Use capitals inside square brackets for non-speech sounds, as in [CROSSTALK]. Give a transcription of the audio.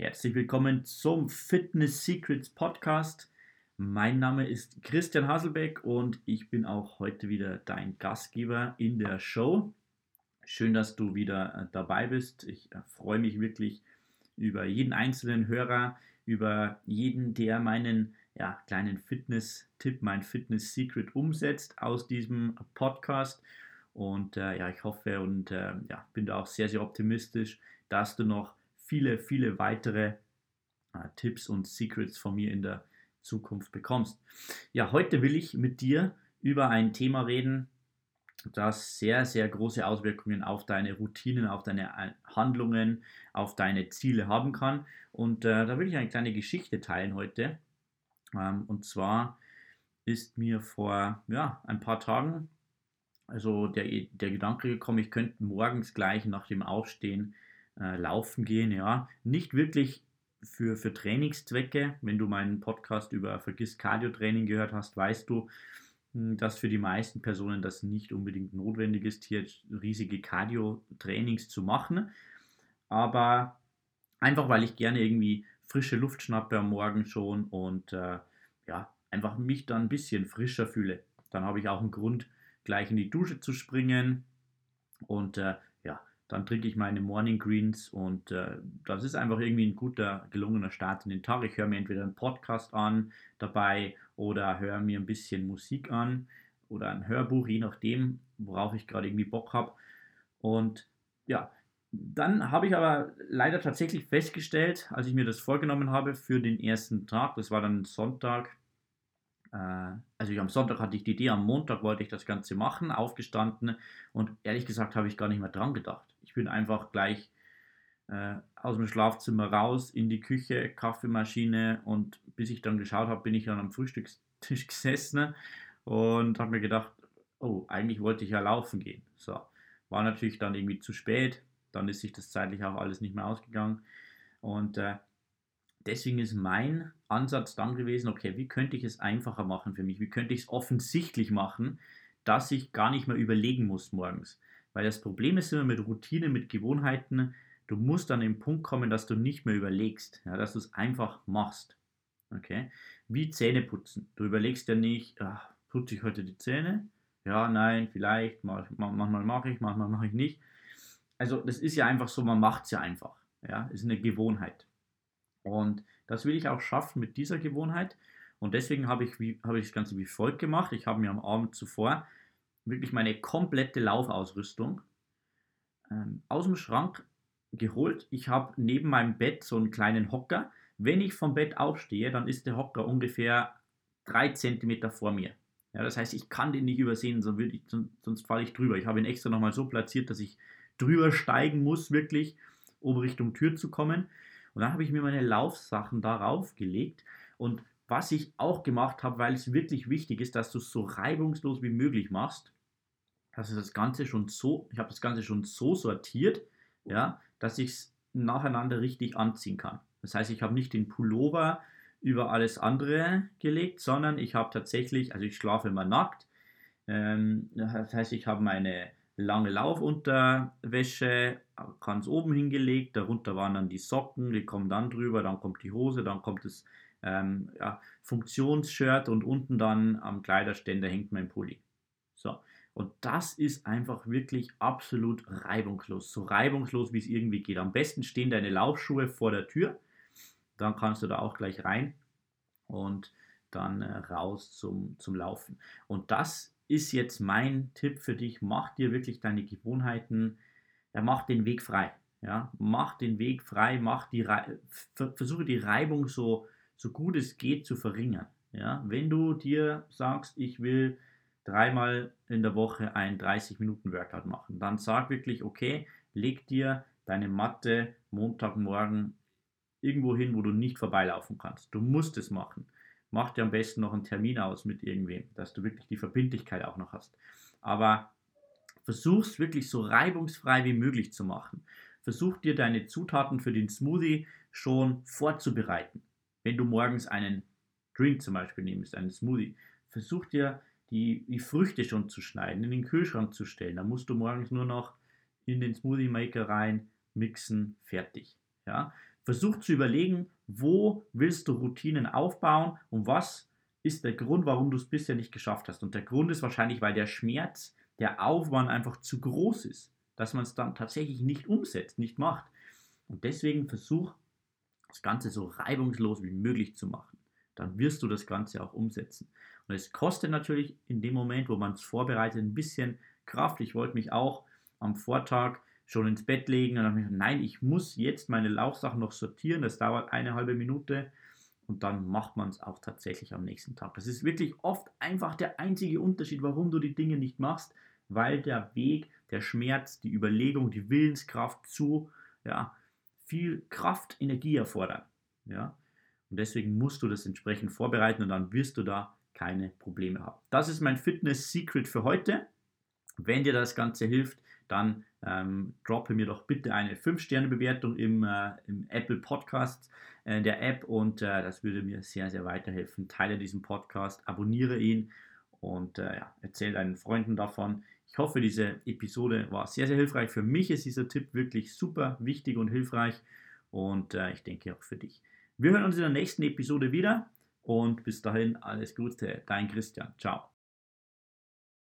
Herzlich willkommen zum Fitness Secrets Podcast. Mein Name ist Christian Haselbeck und ich bin auch heute wieder dein Gastgeber in der Show. Schön, dass du wieder äh, dabei bist. Ich äh, freue mich wirklich über jeden einzelnen Hörer, über jeden, der meinen ja, kleinen Fitness-Tipp, mein Fitness-Secret umsetzt aus diesem Podcast. Und äh, ja, ich hoffe und äh, ja, bin da auch sehr, sehr optimistisch, dass du noch viele, viele weitere äh, Tipps und Secrets von mir in der Zukunft bekommst. Ja, heute will ich mit dir über ein Thema reden, das sehr, sehr große Auswirkungen auf deine Routinen, auf deine äh, Handlungen, auf deine Ziele haben kann. Und äh, da will ich eine kleine Geschichte teilen heute. Ähm, und zwar ist mir vor ja, ein paar Tagen also der, der Gedanke gekommen, ich könnte morgens gleich nach dem Aufstehen äh, laufen gehen, ja. Nicht wirklich für, für Trainingszwecke. Wenn du meinen Podcast über Vergiss Cardio-Training gehört hast, weißt du, hm, dass für die meisten Personen das nicht unbedingt notwendig ist, hier riesige Cardio-Trainings zu machen. Aber einfach, weil ich gerne irgendwie frische Luft schnappe am Morgen schon und äh, ja, einfach mich dann ein bisschen frischer fühle. Dann habe ich auch einen Grund, gleich in die Dusche zu springen und äh, dann trinke ich meine Morning Greens und äh, das ist einfach irgendwie ein guter, gelungener Start in den Tag. Ich höre mir entweder einen Podcast an dabei oder höre mir ein bisschen Musik an oder ein Hörbuch, je nachdem, worauf ich gerade irgendwie Bock habe. Und ja, dann habe ich aber leider tatsächlich festgestellt, als ich mir das vorgenommen habe für den ersten Tag, das war dann Sonntag, also ich, am Sonntag hatte ich die Idee, am Montag wollte ich das Ganze machen, aufgestanden und ehrlich gesagt habe ich gar nicht mehr dran gedacht. Ich bin einfach gleich äh, aus dem Schlafzimmer raus in die Küche, Kaffeemaschine und bis ich dann geschaut habe, bin ich dann am Frühstückstisch [LAUGHS] gesessen und habe mir gedacht, oh, eigentlich wollte ich ja laufen gehen. So, war natürlich dann irgendwie zu spät, dann ist sich das zeitlich auch alles nicht mehr ausgegangen und äh, deswegen ist mein Ansatz dann gewesen, okay, wie könnte ich es einfacher machen für mich? Wie könnte ich es offensichtlich machen, dass ich gar nicht mehr überlegen muss morgens? Weil das Problem ist immer mit Routine, mit Gewohnheiten, du musst an den Punkt kommen, dass du nicht mehr überlegst, ja, dass du es einfach machst. Okay? Wie Zähne putzen. Du überlegst ja nicht, ach, putze ich heute die Zähne? Ja, nein, vielleicht, manchmal mache ich, manchmal mache ich nicht. Also das ist ja einfach so, man macht es ja einfach. Ja, ist eine Gewohnheit. Und das will ich auch schaffen mit dieser Gewohnheit. Und deswegen habe ich, wie, habe ich das Ganze wie folgt gemacht. Ich habe mir am Abend zuvor wirklich meine komplette Laufausrüstung ähm, aus dem Schrank geholt. Ich habe neben meinem Bett so einen kleinen Hocker. Wenn ich vom Bett aufstehe, dann ist der Hocker ungefähr drei Zentimeter vor mir. Ja, das heißt, ich kann den nicht übersehen, sonst, sonst falle ich drüber. Ich habe ihn extra nochmal so platziert, dass ich drüber steigen muss, wirklich, um Richtung Tür zu kommen. Und dann habe ich mir meine Laufsachen darauf gelegt und was ich auch gemacht habe, weil es wirklich wichtig ist, dass du es so reibungslos wie möglich machst, dass das Ganze schon so, ich habe das Ganze schon so sortiert, ja, dass ich es nacheinander richtig anziehen kann. Das heißt, ich habe nicht den Pullover über alles andere gelegt, sondern ich habe tatsächlich, also ich schlafe immer nackt. Ähm, das heißt, ich habe meine lange Laufunterwäsche ganz oben hingelegt, darunter waren dann die Socken, die kommen dann drüber, dann kommt die Hose, dann kommt das ähm, ja, Funktionsshirt und unten dann am Kleiderständer hängt mein Pulli. So, und das ist einfach wirklich absolut reibungslos, so reibungslos wie es irgendwie geht. Am besten stehen deine Laufschuhe vor der Tür, dann kannst du da auch gleich rein und dann äh, raus zum, zum Laufen. Und das ist jetzt mein Tipp für dich. Mach dir wirklich deine Gewohnheiten, ja, mach den Weg frei. Ja, mach den Weg frei, mach die, versuche die Reibung so, so gut es geht zu verringern. Ja, wenn du dir sagst, ich will dreimal in der Woche ein 30 Minuten Workout machen, dann sag wirklich, okay, leg dir deine Matte Montagmorgen irgendwo hin, wo du nicht vorbeilaufen kannst. Du musst es machen mach dir am besten noch einen Termin aus mit irgendwem, dass du wirklich die Verbindlichkeit auch noch hast. Aber versuch es wirklich so reibungsfrei wie möglich zu machen. Versuch dir deine Zutaten für den Smoothie schon vorzubereiten. Wenn du morgens einen Drink zum Beispiel nimmst, einen Smoothie, versuch dir die, die Früchte schon zu schneiden, in den Kühlschrank zu stellen. Da musst du morgens nur noch in den Smoothie Maker rein, mixen, fertig. Ja? versuch zu überlegen, wo willst du Routinen aufbauen und was ist der Grund, warum du es bisher nicht geschafft hast. Und der Grund ist wahrscheinlich, weil der Schmerz, der Aufwand einfach zu groß ist, dass man es dann tatsächlich nicht umsetzt, nicht macht. Und deswegen versuch das Ganze so reibungslos wie möglich zu machen. Dann wirst du das Ganze auch umsetzen. Und es kostet natürlich in dem Moment, wo man es vorbereitet, ein bisschen Kraft. Ich wollte mich auch am Vortag schon ins Bett legen und habe mir gedacht, nein, ich muss jetzt meine Laufsachen noch sortieren. Das dauert eine halbe Minute und dann macht man es auch tatsächlich am nächsten Tag. Das ist wirklich oft einfach der einzige Unterschied, warum du die Dinge nicht machst, weil der Weg, der Schmerz, die Überlegung, die Willenskraft zu ja, viel Kraft, Energie erfordern. Ja? Und deswegen musst du das entsprechend vorbereiten und dann wirst du da keine Probleme haben. Das ist mein Fitness-Secret für heute. Wenn dir das Ganze hilft, dann ähm, droppe mir doch bitte eine 5-Sterne-Bewertung im, äh, im, Apple Podcast äh, der App und äh, das würde mir sehr, sehr weiterhelfen. Teile diesen Podcast, abonniere ihn und äh, ja, erzähle deinen Freunden davon. Ich hoffe, diese Episode war sehr, sehr hilfreich. Für mich ist dieser Tipp wirklich super wichtig und hilfreich und äh, ich denke auch für dich. Wir hören uns in der nächsten Episode wieder und bis dahin alles Gute, dein Christian. Ciao.